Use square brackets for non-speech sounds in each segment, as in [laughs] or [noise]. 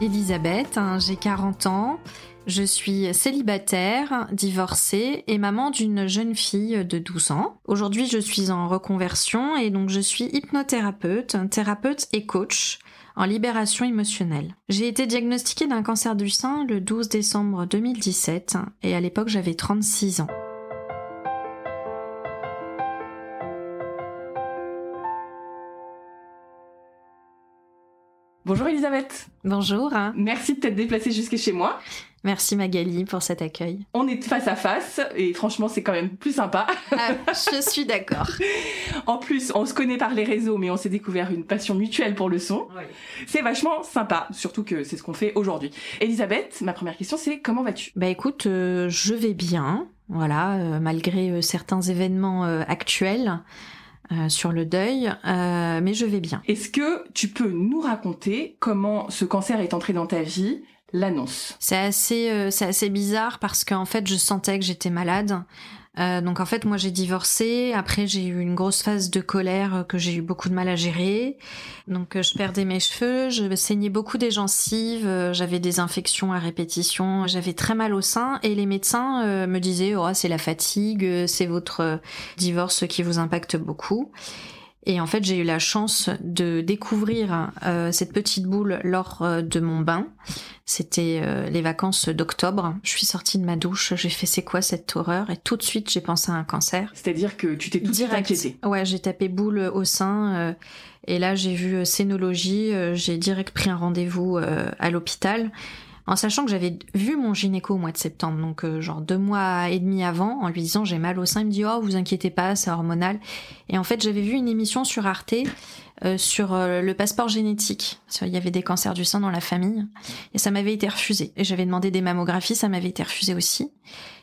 Elisabeth, hein, j'ai 40 ans, je suis célibataire, divorcée et maman d'une jeune fille de 12 ans. Aujourd'hui, je suis en reconversion et donc je suis hypnothérapeute, thérapeute et coach en libération émotionnelle. J'ai été diagnostiquée d'un cancer du sein le 12 décembre 2017 et à l'époque j'avais 36 ans. Bonjour Elisabeth. Bonjour. Merci de t'être déplacée jusqu'à chez moi. Merci Magali pour cet accueil. On est face à face et franchement c'est quand même plus sympa. Ah, je suis d'accord. en plus on se connaît par les réseaux mais on s'est découvert une passion mutuelle pour le son. C'est vachement sympa, surtout que c'est ce qu'on fait aujourd'hui. Elisabeth, ma première question c'est comment vas-tu? Bah écoute, euh, je vais bien. Voilà, euh, malgré euh, certains événements actuels. Sur le deuil, mais je vais bien. Est-ce que tu peux nous raconter comment ce cancer est entré dans ta vie l'annonce? C'est assez, euh, c'est assez bizarre parce qu'en fait, je sentais que j'étais malade. Euh, donc en fait, moi j'ai divorcé. Après, j'ai eu une grosse phase de colère que j'ai eu beaucoup de mal à gérer. Donc je perdais mes cheveux, je saignais beaucoup des gencives, j'avais des infections à répétition, j'avais très mal au sein et les médecins euh, me disaient oh c'est la fatigue, c'est votre divorce qui vous impacte beaucoup. Et en fait, j'ai eu la chance de découvrir euh, cette petite boule lors euh, de mon bain. C'était euh, les vacances d'octobre. Je suis sortie de ma douche, j'ai fait c'est quoi cette horreur? Et tout de suite j'ai pensé à un cancer. C'est-à-dire que tu t'es tout Direct. inquiétée. Ouais, j'ai tapé boule au sein et là j'ai vu scénologie. j'ai direct pris un rendez-vous à l'hôpital en sachant que j'avais vu mon gynéco au mois de septembre, donc euh, genre deux mois et demi avant, en lui disant j'ai mal au sein, il me dit oh vous inquiétez pas, c'est hormonal. Et en fait j'avais vu une émission sur Arte euh, sur euh, le passeport génétique. Il y avait des cancers du sein dans la famille et ça m'avait été refusé. Et j'avais demandé des mammographies, ça m'avait été refusé aussi.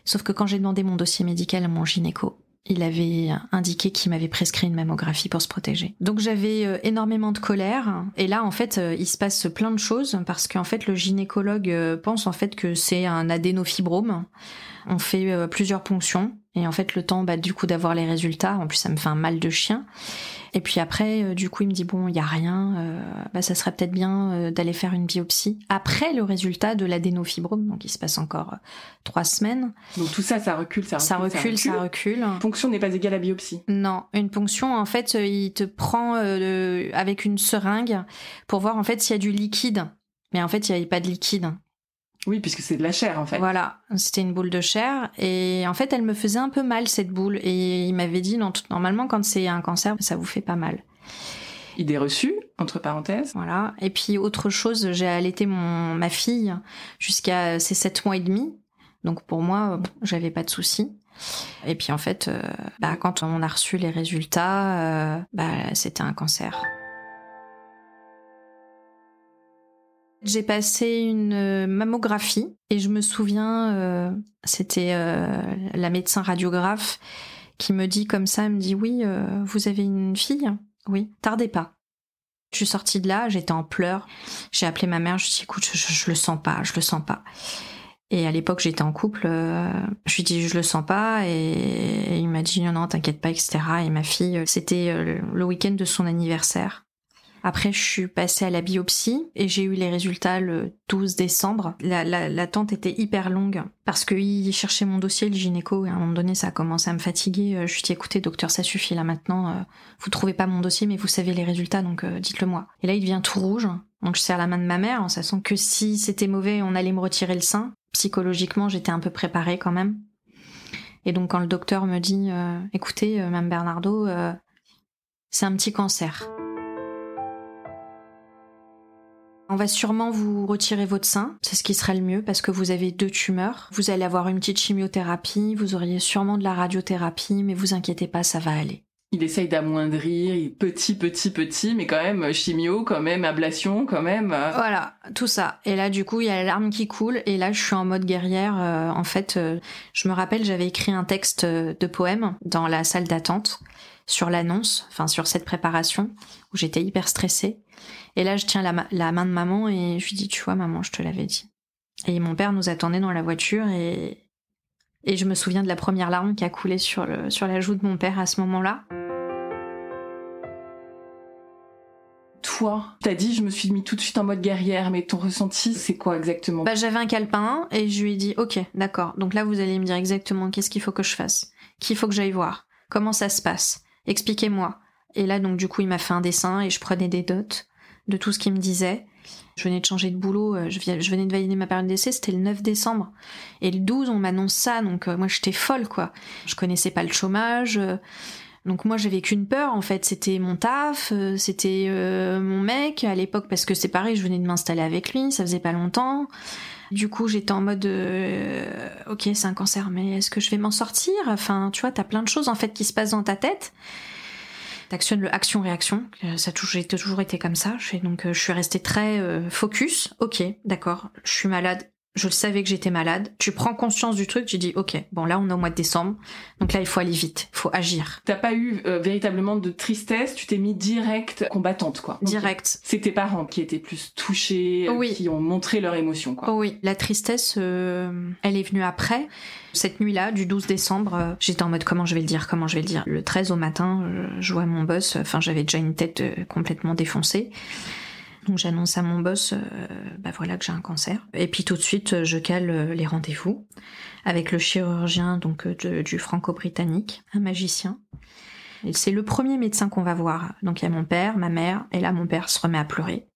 Sauf que quand j'ai demandé mon dossier médical à mon gynéco, il avait indiqué qu'il m'avait prescrit une mammographie pour se protéger. Donc j'avais euh, énormément de colère et là en fait euh, il se passe plein de choses parce qu'en fait le gynécologue euh, pense en fait que c'est un adénofibrome. On fait plusieurs ponctions et en fait le temps bah, du coup d'avoir les résultats, en plus ça me fait un mal de chien. Et puis après, euh, du coup, il me dit bon, il y a rien, euh, bah, ça serait peut-être bien euh, d'aller faire une biopsie après le résultat de l'adénofibrome. Donc il se passe encore trois semaines. Donc tout ça, ça recule, ça recule, ça recule, ça recule. Ponction n'est pas égale à biopsie. Non, une ponction, en fait, il te prend avec une seringue pour voir en fait s'il y a du liquide. Mais en fait, il n'y avait pas de liquide. Oui, puisque c'est de la chair en fait. Voilà, c'était une boule de chair et en fait elle me faisait un peu mal cette boule et il m'avait dit non, normalement quand c'est un cancer ça vous fait pas mal. Idée reçue, entre parenthèses. Voilà. Et puis autre chose, j'ai allaité mon ma fille jusqu'à ses sept mois et demi. Donc pour moi, j'avais pas de soucis. Et puis en fait, euh, bah, quand on a reçu les résultats, euh, bah, c'était un cancer. J'ai passé une euh, mammographie et je me souviens, euh, c'était euh, la médecin radiographe qui me dit comme ça, elle me dit oui, vous avez une fille? Oui, tardez pas. Je suis sortie de là, j'étais en pleurs. J'ai appelé ma mère, je dis écoute, je, je, le sens pas, je le sens pas. Et à l'époque, j'étais en couple. je lui dis je le sens pas et, il m'a dit non non t'inquiète pas etc. Et ma fille, c'était le week-end de son anniversaire. Après, je suis passée à la biopsie et j'ai eu les résultats le 12 décembre. L'attente était hyper longue parce qu'il cherchait mon dossier, le gynéco, et à un moment donné, ça a commencé à me fatiguer. Euh, je lui ai dit, écoutez, docteur, ça suffit là maintenant. Euh, vous trouvez pas mon dossier, mais vous savez les résultats, donc euh, dites-le moi. Et là, il devient tout rouge. Donc je serre la main de ma mère en sachant que si c'était mauvais, on allait me retirer le sein. Psychologiquement, j'étais un peu préparée quand même. Et donc quand le docteur me dit, écoutez, Mme Bernardo, c'est un petit cancer. Va sûrement vous retirer votre sein, c'est ce qui serait le mieux parce que vous avez deux tumeurs. Vous allez avoir une petite chimiothérapie, vous auriez sûrement de la radiothérapie, mais vous inquiétez pas, ça va aller. Il essaye d'amoindrir, petit, petit, petit, mais quand même chimio, quand même ablation, quand même. euh, Voilà, tout ça. Et là, du coup, il y a la larme qui coule. Et là, je suis en mode guerrière. Euh, en fait, euh, je me rappelle, j'avais écrit un texte de poème dans la salle d'attente sur l'annonce, enfin sur cette préparation, où j'étais hyper stressée. Et là, je tiens la, ma- la main de maman et je lui dis, tu vois, maman, je te l'avais dit. Et mon père nous attendait dans la voiture et, et je me souviens de la première larme qui a coulé sur, le, sur la joue de mon père à ce moment-là. Toi, t'as dit, je me suis mis tout de suite en mode guerrière, mais ton ressenti, c'est quoi exactement? Bah, j'avais un calepin et je lui ai dit ok d'accord. Donc là vous allez me dire exactement qu'est-ce qu'il faut que je fasse qu'il faut que j'aille voir comment ça se passe. Expliquez-moi. Et là donc du coup il m'a fait un dessin et je prenais des dots de tout ce qu'il me disait je venais de changer de boulot euh, je, venais de valider ma période d'essai c'était le 9 décembre et le 12 on m'annonce ça donc euh, moi j'étais folle quoi je connaissais pas le chômage euh, donc moi j'avais qu'une peur en fait, c'était mon taf, c'était mon mec à l'époque parce que c'est pareil, je venais de m'installer avec lui, ça faisait pas longtemps. Du coup j'étais en mode ok c'est un cancer mais est-ce que je vais m'en sortir? Enfin tu vois t'as plein de choses en fait qui se passent dans ta tête. T'actionnes le action-réaction, euh, ça j'ai toujours été comme ça. Donc euh, je suis restée très euh, focus. Ok, d'accord, je suis malade. Je savais que j'étais malade. Tu prends conscience du truc, tu dis ok, bon là on est au mois de décembre, donc là il faut aller vite, il faut agir. T'as pas eu euh, véritablement de tristesse, tu t'es mis direct combattante, quoi. Direct. C'est tes parents qui étaient plus touchés, euh, Oui. qui ont montré leur émotion, quoi. Oh oui, la tristesse, euh, elle est venue après. Cette nuit-là, du 12 décembre, euh, j'étais en mode comment je vais le dire, comment je vais le dire? Le 13 au matin, euh, je vois mon boss, enfin j'avais déjà une tête complètement défoncée. Donc j'annonce à mon boss, euh, bah voilà que j'ai un cancer. Et puis tout de suite, euh, je cale euh, les rendez-vous avec le chirurgien donc euh, de- du franco-britannique, un magicien. C'est le premier médecin qu'on va voir. Donc il y a mon père, ma mère, et là mon père se remet à pleurer.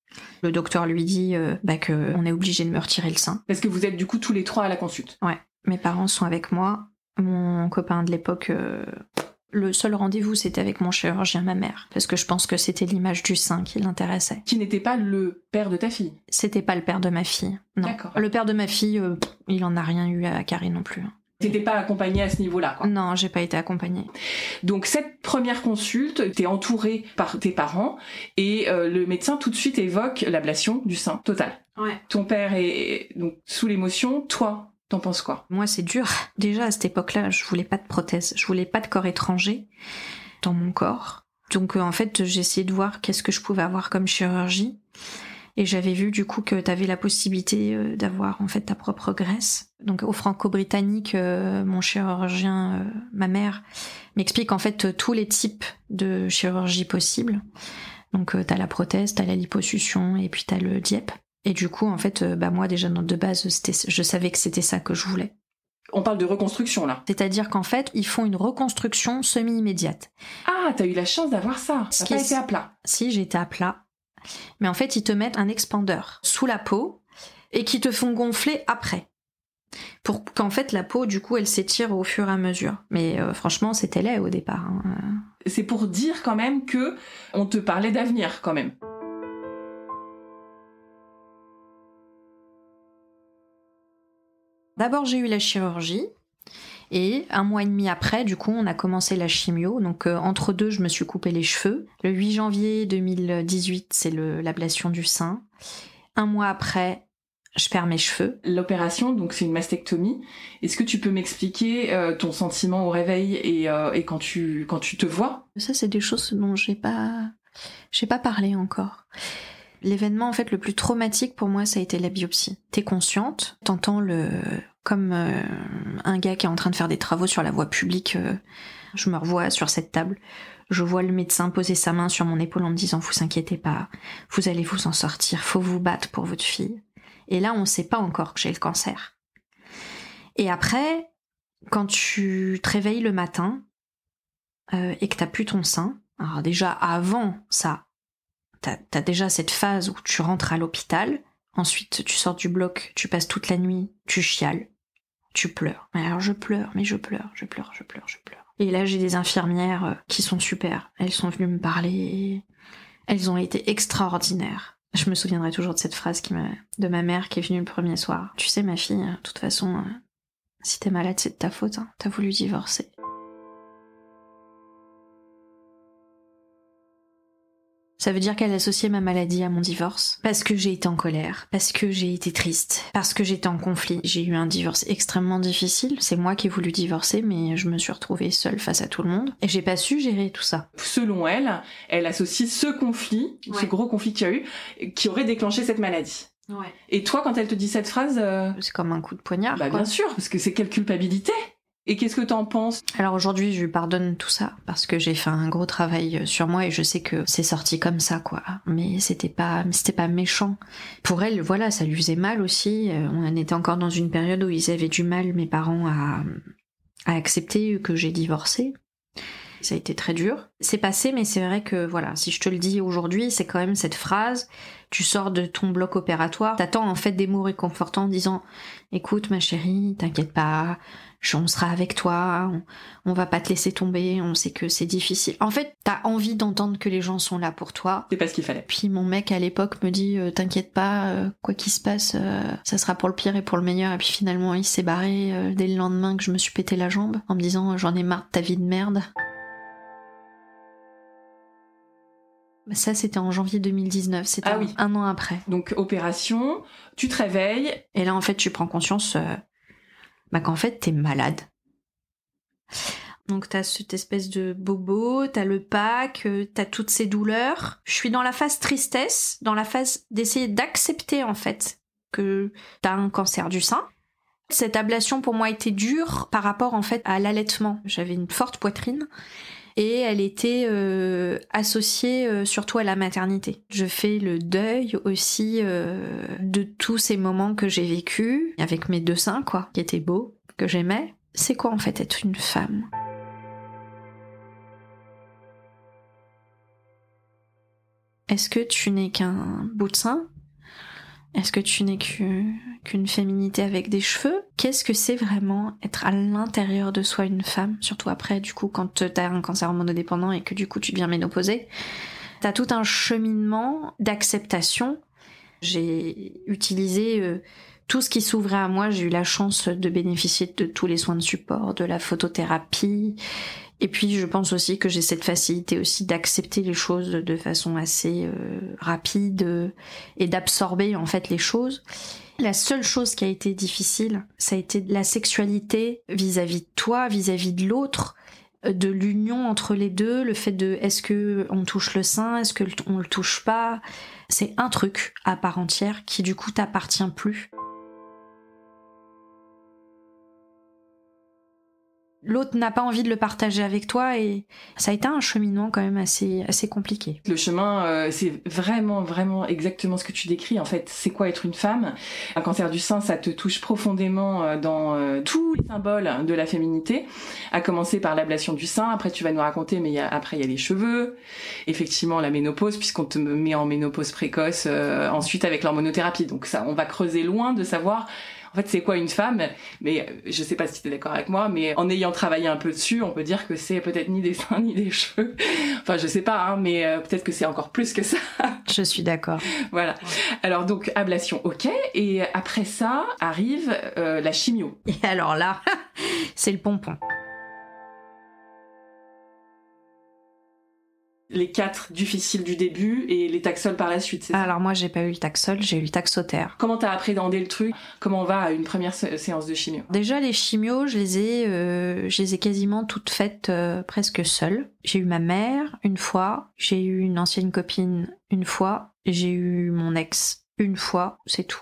Le docteur lui dit euh, bah, que on est obligé de me retirer le sein. Parce que vous êtes du coup tous les trois à la consulte. Mes parents sont avec moi. Mon copain de l'époque, euh, le seul rendez-vous c'était avec mon chirurgien, ma mère, parce que je pense que c'était l'image du sein qui l'intéressait. Qui n'était pas le père de ta fille. C'était pas le père de ma fille. Non. D'accord. Le père de ma fille, euh, il en a rien eu à carrer non plus. T'étais pas accompagnée à ce niveau-là, quoi. Non, j'ai pas été accompagnée. Donc cette première consulte, t'es entourée par tes parents et euh, le médecin tout de suite évoque l'ablation du sein total. Ouais. Ton père est donc sous l'émotion, toi, t'en penses quoi? Moi, c'est dur. Déjà, à cette époque-là, je voulais pas de prothèse. Je voulais pas de corps étranger dans mon corps. Donc, euh, en fait, j'ai essayé de voir qu'est-ce que je pouvais avoir comme chirurgie. Et j'avais vu, du coup, que t'avais la possibilité euh, d'avoir, en fait, ta propre graisse. Donc, au franco-britannique, euh, mon chirurgien, ma mère, m'explique, en fait, tous les types de chirurgie possibles. Donc, t'as la prothèse, t'as la liposuction, et puis t'as le DIEP. Et du coup, en fait, euh, bah, moi, déjà, de base, je savais que c'était ça que je voulais. On parle de reconstruction là. C'est-à-dire qu'en fait, ils font une reconstruction semi-immédiate. Ah, t'as eu la chance d'avoir ça. T'as qui pas été à plat. Si j'étais à plat, mais en fait, ils te mettent un expandeur sous la peau et qui te font gonfler après. Pour qu'en fait, la peau, du coup, elle s'étire au fur et à mesure. Mais euh, franchement, c'était laid au départ. hein. C'est pour dire quand même que on te parlait d'avenir quand même. D'abord, j'ai eu la chirurgie. Et un mois et demi après, du coup, on a commencé la chimio. Donc, euh, entre deux, je me suis coupé les cheveux. Le 8 janvier 2018, c'est l'ablation du sein. Un mois après, je perds mes cheveux. L'opération, donc c'est une mastectomie. Est-ce que tu peux m'expliquer euh, ton sentiment au réveil et, euh, et quand tu quand tu te vois? Ça, c'est des choses dont j'ai pas, j'ai pas parlé encore. L'événement, en fait, le plus traumatique pour moi, ça a été la biopsie. T'es consciente, t'entends le, comme euh, un gars qui est en train de faire des travaux sur la voie publique. euh, je me revois sur cette table. Je vois le médecin poser sa main sur mon épaule en me disant Vous inquiétez pas, vous allez vous en sortir, faut vous battre pour votre fille. Et là, on sait pas encore que j'ai le cancer. Et après, quand tu te réveilles le matin euh, et que t'as plus ton sein, alors déjà avant ça, t'as as déjà cette phase où tu rentres à l'hôpital, ensuite tu sors du bloc, tu passes toute la nuit, tu chiales, tu pleures. Alors je pleure, mais je pleure, je pleure, je pleure, je pleure. Et là j'ai des infirmières euh, qui sont super. Elles sont venues me parler, elles ont été extraordinaires. Je me souviendrai toujours de cette phrase de ma mère qui est venue le premier soir. Tu sais ma fille, de toute façon, euh, si t'es malade c'est de ta faute, hein. t'as voulu divorcer. Ça veut dire qu'elle associait ma maladie à mon divorce. Parce que j'ai été en colère, parce que j'ai été triste, parce que j'étais en conflit. J'ai eu un divorce extrêmement difficile. C'est moi qui ai voulu divorcer, mais je me suis retrouvée seule face à tout le monde. Et j'ai pas su gérer tout ça. Selon elle, elle associe ce conflit, ce gros conflit qu'il y a eu, qui aurait déclenché cette maladie. Ouais. Et toi, quand elle te dit cette phrase, euh, C'est comme un coup de poignard. bah quoi. bien sûr, parce que c'est quelle culpabilité. Et qu'est-ce que t'en penses? Alors aujourd'hui, je lui pardonne tout ça parce que j'ai fait un gros travail sur moi et je sais que c'est sorti comme ça, quoi. Mais c'était pas, c'était pas méchant. Pour elle, voilà, ça lui faisait mal aussi. Euh, On était encore dans une période où ils avaient du mal, mes parents, à, à accepter que j'ai divorcé. Ça a été très dur. C'est passé, mais c'est vrai que voilà, si je te le dis aujourd'hui, c'est quand même cette phrase. Tu sors de ton bloc opératoire, t'attends en fait des mots réconfortants en disant "Écoute, ma chérie, t'inquiète pas, on sera avec toi, on, on va pas te laisser tomber, on sait que c'est difficile. En fait, t'as envie d'entendre que les gens sont là pour toi. C'est pas ce qu'il fallait. Puis mon mec à l'époque me dit euh, t'inquiète pas, euh, quoi qu'il se passe, euh, ça sera pour le pire et pour le meilleur. Et puis finalement il s'est barré dès le lendemain que je me suis pété la jambe en me disant j'en ai marre de ta vie de merde. Bah, Ça c'était en janvier 2019, c'était Ah un- oui. un an après. Donc opération, tu te réveilles, Et là, en fait, tu prends conscience euh, bah, qu'en fait, t'es malade. Donc, t'as cette espèce de bobo, t'as le pack, euh, t'as toutes ces douleurs. Je suis dans la phase tristesse, dans la phase d'essayer d'accepter, en fait, que t'as un cancer du sein. Cette ablation, pour moi, était dure par rapport, en fait, à l'allaitement. J'avais une forte poitrine. Et elle était euh, associée euh, surtout à la maternité. Je fais le deuil aussi euh, de tous ces moments que j'ai vécus avec mes deux seins, quoi, qui étaient beaux, que j'aimais. C'est quoi en fait être une femme? Est-ce que tu n'es qu'un bout de sein? Est-ce que tu n'es qu'u- qu'une féminité avec des cheveux? Qu'est-ce que c'est vraiment être à l'intérieur de soi une femme? Surtout après, du coup, quand t'as un cancer hormonodépendant et que du coup tu deviens ménopausée. T'as tout un cheminement d'acceptation. J'ai utilisé euh, tout ce qui s'ouvrait à moi. J'ai eu la chance de bénéficier de tous les soins de support, de la photothérapie. Et puis je pense aussi que j'ai cette facilité aussi d'accepter les choses de façon assez euh, rapide euh, et d'absorber en fait les choses. La seule chose qui a été difficile, ça a été la sexualité vis-à-vis de toi, vis-à-vis de l'autre, euh, de l'union entre les deux, le fait de est-ce que on touche le sein, est-ce que on le touche pas, c'est un truc à part entière qui du coup t'appartient plus. L'autre n'a pas envie de le partager avec toi et ça a été un cheminement quand même assez assez compliqué. Le chemin, euh, c'est vraiment, vraiment exactement ce que tu décris. En fait, c'est quoi être une femme? Un cancer du sein, ça te touche profondément euh, dans euh, tous les symboles de la féminité, à commencer par l'ablation du sein. Après, tu vas nous raconter, mais y a- après, il y a les cheveux. Effectivement, la ménopause, puisqu'on te met en ménopause précoce. euh, ensuite, avec l'hormonothérapie. Donc ça, on va creuser loin de savoir... En fait, c'est quoi une femme? Mais euh, je sais pas si tu es d'accord avec moi, mais en ayant travaillé un peu dessus, on peut dire que c'est peut-être ni des seins [laughs] ni des cheveux. Enfin, je sais pas, hein, mais euh, peut-être que c'est encore plus que ça. [laughs] Je suis d'accord. voilà. Alors donc ablation, ok. Et après ça arrive euh, la chimio. Et alors là, [laughs] c'est le pompon. Les quatre difficiles du début et les taxols par la suite. ça Alors moi j'ai pas eu le taxol, j'ai eu le taxotère. Comment t'as appréhendé le truc? Comment on va à une première sé- séance de chimio? Déjà les chimios, je les ai, euh, je les ai quasiment toutes faites euh, presque seule. J'ai eu ma mère une fois, j'ai eu une ancienne copine une fois, j'ai eu mon ex une fois, c'est tout.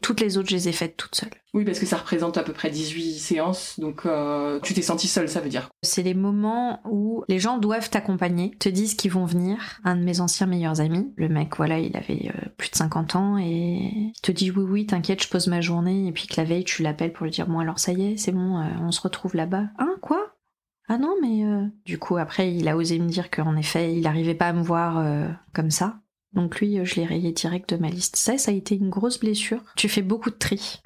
Toutes les autres, je les ai faites toutes seules. Oui, parce que ça représente à peu près 18 séances, donc euh, tu t'es sentie seule, ça veut dire. C'est les moments où les gens doivent t'accompagner, te disent qu'ils vont venir. Un de mes anciens meilleurs amis, le mec, voilà, il avait euh, plus de 50 ans et il te dit oui, oui, t'inquiète, je pose ma journée. Et puis que la veille, tu l'appelles pour lui dire bon, alors ça y est, c'est bon, euh, on se retrouve là-bas. Hein, quoi? Ah non, mais euh, du coup, après, il a osé me dire qu'en effet, il n'arrivait pas à me voir euh, comme ça. Donc lui, euh, je l'ai rayé direct de ma liste. Ça, ça a été une grosse blessure. Tu fais beaucoup de tri.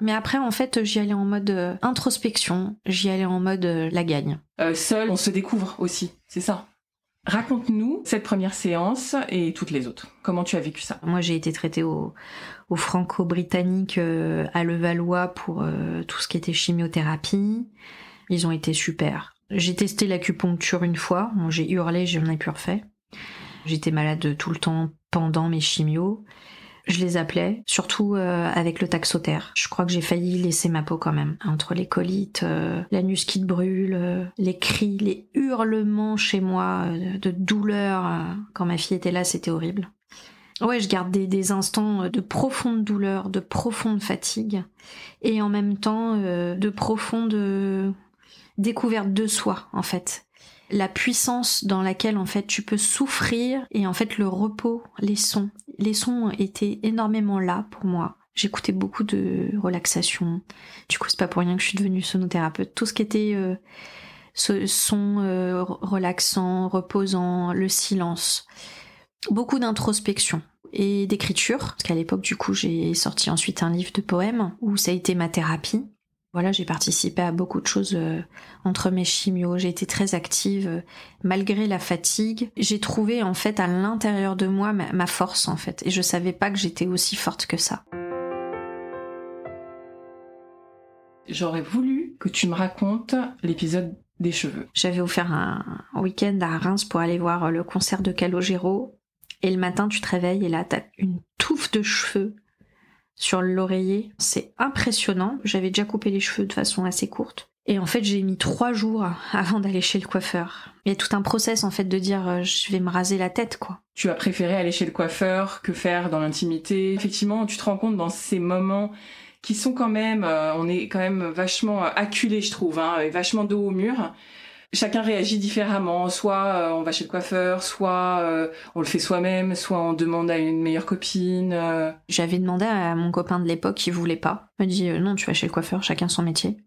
Mais après, en fait, j'y allais en mode euh, introspection, j'y allais en mode euh, la gagne. Euh, seule, on se découvre aussi, c'est ça. Raconte-nous cette première séance et toutes les autres. Comment tu as vécu ça? Moi, j'ai été traitée au, au franco-britannique à Levallois pour tout ce qui était chimiothérapie. Ils ont été super. J'ai testé l'acupuncture une fois, j'ai hurlé, j'en ai plus refait. J'étais malade tout le temps pendant mes chimios. Je les appelais, surtout euh, avec le taxotère. Je crois que j'ai failli laisser ma peau quand même. Entre les colites, euh, l'anus qui te brûle, euh, les cris, les hurlements chez moi de douleur. quand ma fille était là, c'était horrible. Ouais, je garde des, instants de profonde douleur, de profonde fatigue, et en même temps de profonde découverte de soi, en fait la puissance dans laquelle en fait tu peux souffrir et en fait le repos, les sons. Les sons étaient énormément là pour moi. J'écoutais beaucoup de relaxation. Du coup, c'est pas pour rien que je suis devenue sonothérapeute. Tout ce qui était euh, ce son euh, relaxant, reposant, le silence. Beaucoup d'introspection et d'écriture. Parce qu'à l'époque, du coup, j'ai sorti ensuite un livre de poèmes où ça a été ma thérapie. Voilà, j'ai participé à beaucoup de choses euh, entre mes chimios. J'ai été très active euh, malgré la fatigue. J'ai trouvé en fait à l'intérieur de moi ma, force en fait, et je savais pas que j'étais aussi forte que ça. J'aurais voulu que tu me racontes l'épisode des cheveux. J'avais offert un week-end à Reims pour aller voir le concert de Calogero. Et le matin, tu te réveilles et là, t'as une touffe de cheveux sur l'oreiller. C'est impressionnant. J'avais déjà coupé les cheveux de façon assez courte. Et en fait, j'ai mis trois jours [laughs] avant d'aller chez le coiffeur. Il y a tout un process en fait de dire euh, je vais me raser la tête quoi. Tu as préféré aller chez le coiffeur que faire dans l'intimité. Effectivement, tu te rends compte dans ces moments qui sont quand même, euh, on est quand même vachement acculé, je trouve, hein, et vachement dos au mur chacun réagit différemment. Soit euh, on va chez le coiffeur, soit euh, on le fait soi-même, soit on demande à une meilleure copine. Euh. J'avais demandé à mon copain de l'époque qui voulait pas. Il m'a dit non, tu vas chez le coiffeur, chacun son métier.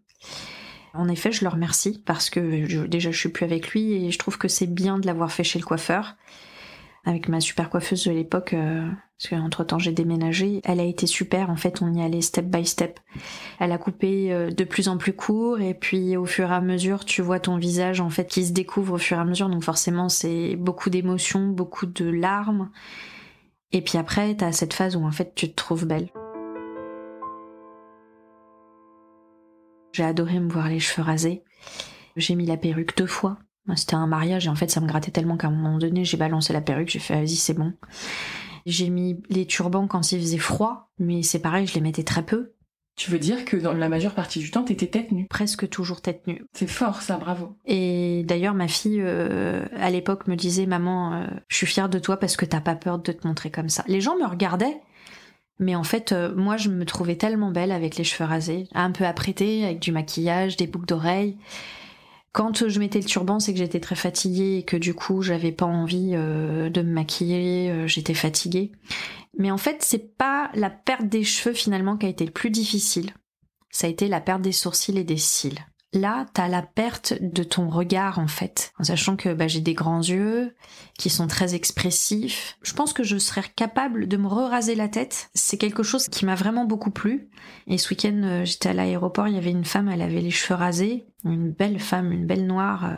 En effet, je le remercie parce que déjà je suis plus avec lui et je trouve que c'est bien de l'avoir fait chez le coiffeur avec ma super coiffeuse de l'époque, euh, parce qu'entre temps j'ai déménagé, elle a été super, en fait on y allait step by step. Elle a coupé euh, de plus en plus court et puis au fur et à mesure tu vois ton visage en fait qui se découvre au fur et à mesure, donc forcément c'est beaucoup d'émotions, beaucoup de larmes. Et puis après t'as cette phase où en fait tu te trouves belle. J'ai adoré me voir les cheveux rasés. J'ai mis la perruque deux fois c'était un mariage et en fait ça me grattait tellement qu'à un moment donné j'ai balancé la perruque, j'ai fait vas-y c'est bon. J'ai mis les turbans quand il faisait froid, mais c'est pareil, je les mettais très peu. Tu veux dire que dans la majeure partie du temps, t'étais tête nue? Presque toujours tête nue. C'est fort ça, bravo. Et d'ailleurs, ma fille, euh, à l'époque, me disait, maman, euh, je suis fière de toi parce que t'as pas peur de te montrer comme ça. Les gens me regardaient, mais en fait, euh, moi, je me trouvais tellement belle avec les cheveux rasés, un peu apprêtée, avec du maquillage, des boucles d'oreilles. Quand je mettais le turban, c'est que j'étais très fatiguée et que du coup, j'avais pas envie euh, de me maquiller, euh, j'étais fatiguée. Mais en fait, c'est pas la perte des cheveux finalement qui a été le plus difficile. Ça a été la perte des sourcils et des cils. Là, t'as la perte de ton regard en fait, en sachant que bah, j'ai des grands yeux qui sont très expressifs. Je pense que je serais capable de me raser la tête. C'est quelque chose qui m'a vraiment beaucoup plu. Et ce week-end, euh, j'étais à l'aéroport, il y avait une femme, elle avait les cheveux rasés, une belle femme, une belle noire. Euh,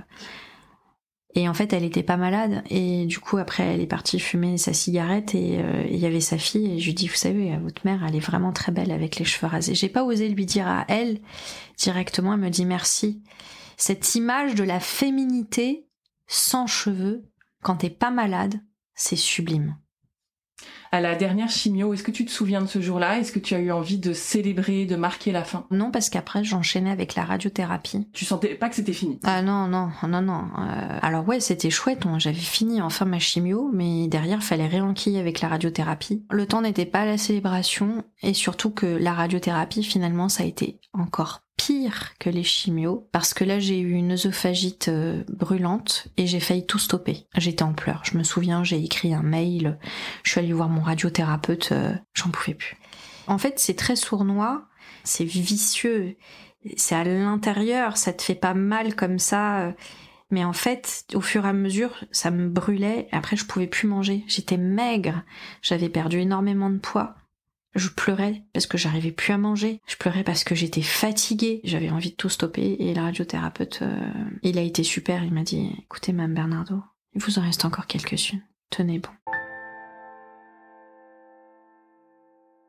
et en fait, elle était pas malade. Et du coup, après, elle est partie fumer sa cigarette et euh, il y avait sa fille. Et je lui dis, vous savez, votre mère, elle est vraiment très belle avec les cheveux rasés. J'ai pas osé lui dire à elle directement. Elle me dit merci. Cette image de la féminité sans cheveux, quand t'es pas malade, c'est sublime à la dernière chimio. Est-ce que tu te souviens de ce jour-là? Est-ce que tu as eu envie de célébrer, de marquer la fin? Non, parce qu'après j'enchaînais avec la radiothérapie. Tu sentais pas que c'était fini? Ah non, non, non, non. Euh, alors ouais, c'était chouette. J'avais fini enfin ma chimio, mais derrière fallait réenquiller avec la radiothérapie. Le temps n'était pas à la célébration et surtout que la radiothérapie finalement ça a été encore pire que les chimios parce que là j'ai eu une œsophagite euh, brûlante et j'ai failli tout stopper. J'étais en pleurs. Je me souviens, j'ai écrit un mail, je suis allée voir mon radiothérapeute, euh, j'en pouvais plus. En fait, c'est très sournois, c'est vicieux, c'est à l'intérieur, ça te fait pas mal comme ça. Euh, mais en fait, au fur et à mesure, ça me brûlait. Après, je pouvais plus manger. J'étais maigre. J'avais perdu énormément de poids. Je pleurais parce que j'arrivais plus à manger. Je pleurais parce que j'étais fatiguée. J'avais envie de tout stopper. Et le radiothérapeute, euh, il a été super. Il m'a dit, écoutez, Mme Bernardo, il vous en reste encore quelques-unes. Tenez bon.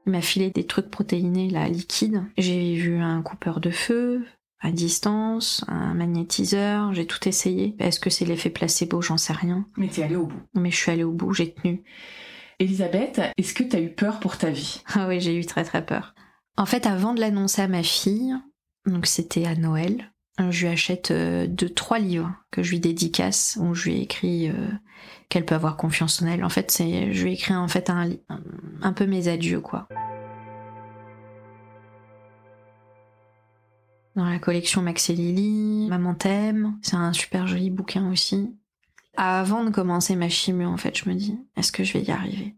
Il m'a filé des trucs protéinés, là, liquides. J'ai vu un coupeur de feu, à distance, un magnétiseur, j'ai tout essayé. Est-ce que c'est l'effet placebo? J'en sais rien. Mais t'es allée au bout. Mais je suis allée au bout, j'ai tenu. Elisabeth, est-ce que t'as eu peur pour ta vie? Ah oui, j'ai eu très très peur. En fait, avant de l'annoncer à ma fille, donc c'était à Noël, je lui achète euh, deux, trois livres que je lui dédicace, où je lui ai écrit euh, qu'elle peut avoir confiance en elle. En fait, je lui ai un peu mes adieux, quoi. Dans la collection Max et Lily, Maman t'aime, c'est un super joli bouquin aussi. Avant de commencer ma chimio, en fait, je me dis, est-ce que je vais y arriver?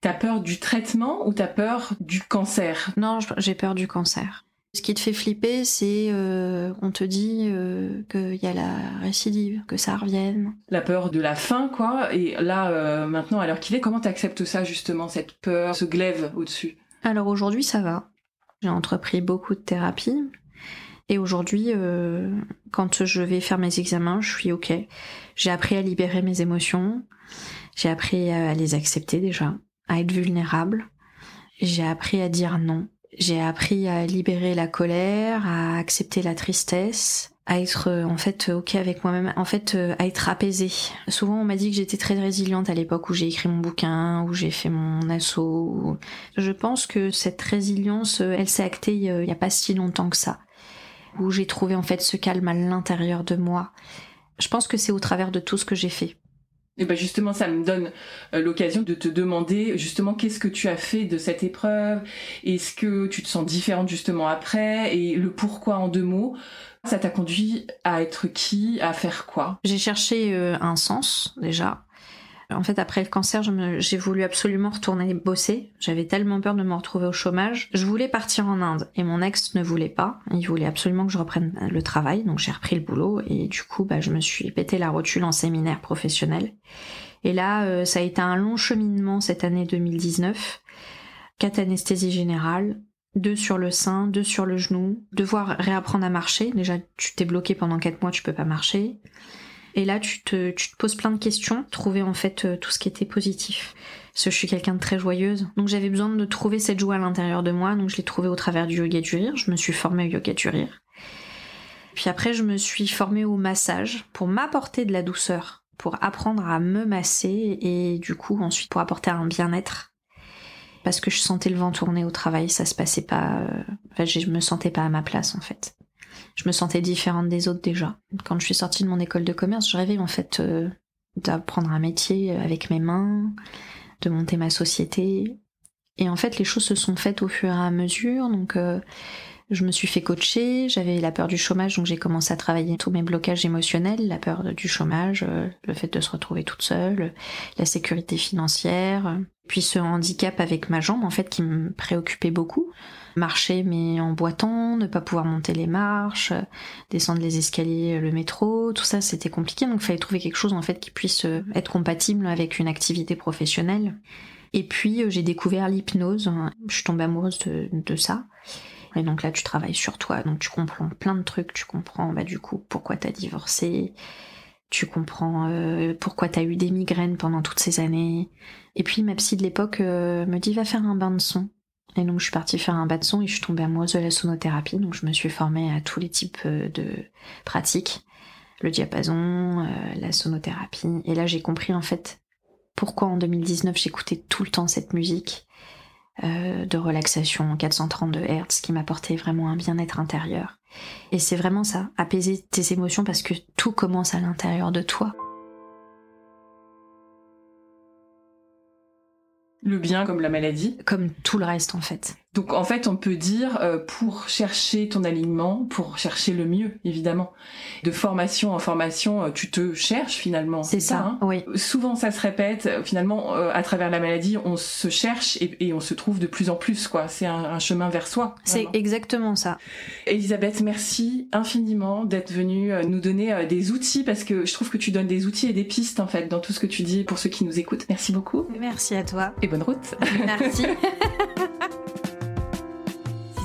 T'as peur du traitement ou t'as peur du cancer? Non, j'ai peur du cancer. Ce qui te fait flipper, c'est euh, on te dit euh, qu'il y a la récidive, que ça revienne. La peur de la fin, quoi. Et là, euh, maintenant, à l'heure qu'il est, comment t'acceptes ça, justement, cette peur, ce glaive au-dessus? Alors aujourd'hui, ça va. J'ai entrepris beaucoup de thérapie. Et aujourd'hui, euh, quand je vais faire mes examens, je suis OK. J'ai appris à libérer mes émotions. J'ai appris à les accepter déjà, à être vulnérable. J'ai appris à dire non. J'ai appris à libérer la colère, à accepter la tristesse, à être euh, en fait ok avec moi-même, en fait euh, à être apaisée. Souvent on m'a dit que j'étais très résiliente à l'époque où j'ai écrit mon bouquin, où j'ai fait mon assaut. Je pense que cette résilience, elle s'est actée il y a pas si longtemps que ça où j'ai trouvé en fait ce calme à l'intérieur de moi. Je pense que c'est au travers de tout ce que j'ai fait. Et ben justement, ça me donne euh, l'occasion de te demander justement qu'est-ce que tu as fait de cette épreuve, est-ce que tu te sens différente justement après, et le pourquoi en deux mots. Ça t'a conduit à être qui, à faire quoi? J'ai cherché euh, un sens déjà. En fait, après le cancer, j'ai voulu absolument retourner bosser. J'avais tellement peur de me retrouver au chômage. Je voulais partir en Inde et mon ex ne voulait pas. Il voulait absolument que je reprenne le travail, donc j'ai repris le boulot et du coup, bah, je me suis pété la rotule en séminaire professionnel. Et là, euh, ça a été un long cheminement cette année 2019. Quatre anesthésies générales, deux sur le sein, deux sur le genou, devoir réapprendre à marcher. Déjà, tu t'es bloqué pendant quatre mois, tu peux pas marcher. Et là, tu te, tu te poses plein de questions, trouver en fait euh, tout ce qui était positif. Parce que je suis quelqu'un de très joyeuse. Donc j'avais besoin de trouver cette joie à l'intérieur de moi, donc je l'ai trouvée au travers du yoga du rire. Je me suis formée au yoga du rire. Puis après, je me suis formée au massage pour m'apporter de la douceur, pour apprendre à me masser et du coup ensuite pour apporter un bien-être. Parce que je sentais le vent tourner au travail, ça se passait pas. Euh, enfin, je me sentais pas à ma place en fait je me sentais différente des autres déjà. Quand je suis sortie de mon école de commerce, je rêvais en fait euh, d'apprendre un métier avec mes mains, de monter ma société. Et en fait, les choses se sont faites au fur et à mesure. Donc, euh, je me suis fait coacher. J'avais la peur du chômage, donc j'ai commencé à travailler tous mes blocages émotionnels, la peur du chômage, euh, le fait de se retrouver toute seule, la sécurité financière, puis ce handicap avec ma jambe en fait qui me préoccupait beaucoup marcher mais en boitant, ne pas pouvoir monter les marches, descendre les escaliers, le métro, tout ça c'était compliqué donc il fallait trouver quelque chose en fait qui puisse euh, être compatible avec une activité professionnelle. Et puis euh, j'ai découvert l'hypnose, je suis tombée amoureuse de, ça. Et donc là tu travailles sur toi, donc tu comprends plein de trucs, tu comprends bah du coup pourquoi t'as divorcé, tu comprends euh, pourquoi t'as eu des migraines pendant toutes ces années. Et puis ma psy de l'époque me dit va faire un bain de son. Et donc je suis partie faire un bas de son et je suis tombée amoureuse de la sonothérapie. Donc je me suis formée à tous les types euh, de pratiques, le diapason, euh, la sonothérapie. Et là j'ai compris en fait pourquoi en 2019 j'écoutais tout le temps cette musique euh, de relaxation en 432 Hz qui m'apportait vraiment un bien-être intérieur. Et c'est vraiment ça, apaiser tes émotions parce que tout commence à l'intérieur de toi. Le bien comme la maladie? Comme tout le reste en fait. Donc en fait, on peut dire euh, pour chercher ton alignement, pour chercher le mieux, évidemment. De formation en formation, euh, tu te cherches finalement. C'est ça, hein oui. Souvent, ça se répète. Euh, finalement, à travers la maladie, on se cherche et, on se trouve de plus en plus. quoi. C'est un, chemin vers soi. C'est exactement ça. Elisabeth, merci infiniment d'être venue nous donner des outils parce que je trouve que tu donnes des outils et des pistes en fait dans tout ce que tu dis pour ceux qui nous écoutent. Merci beaucoup. Merci à toi. Et bonne route. Merci. [laughs]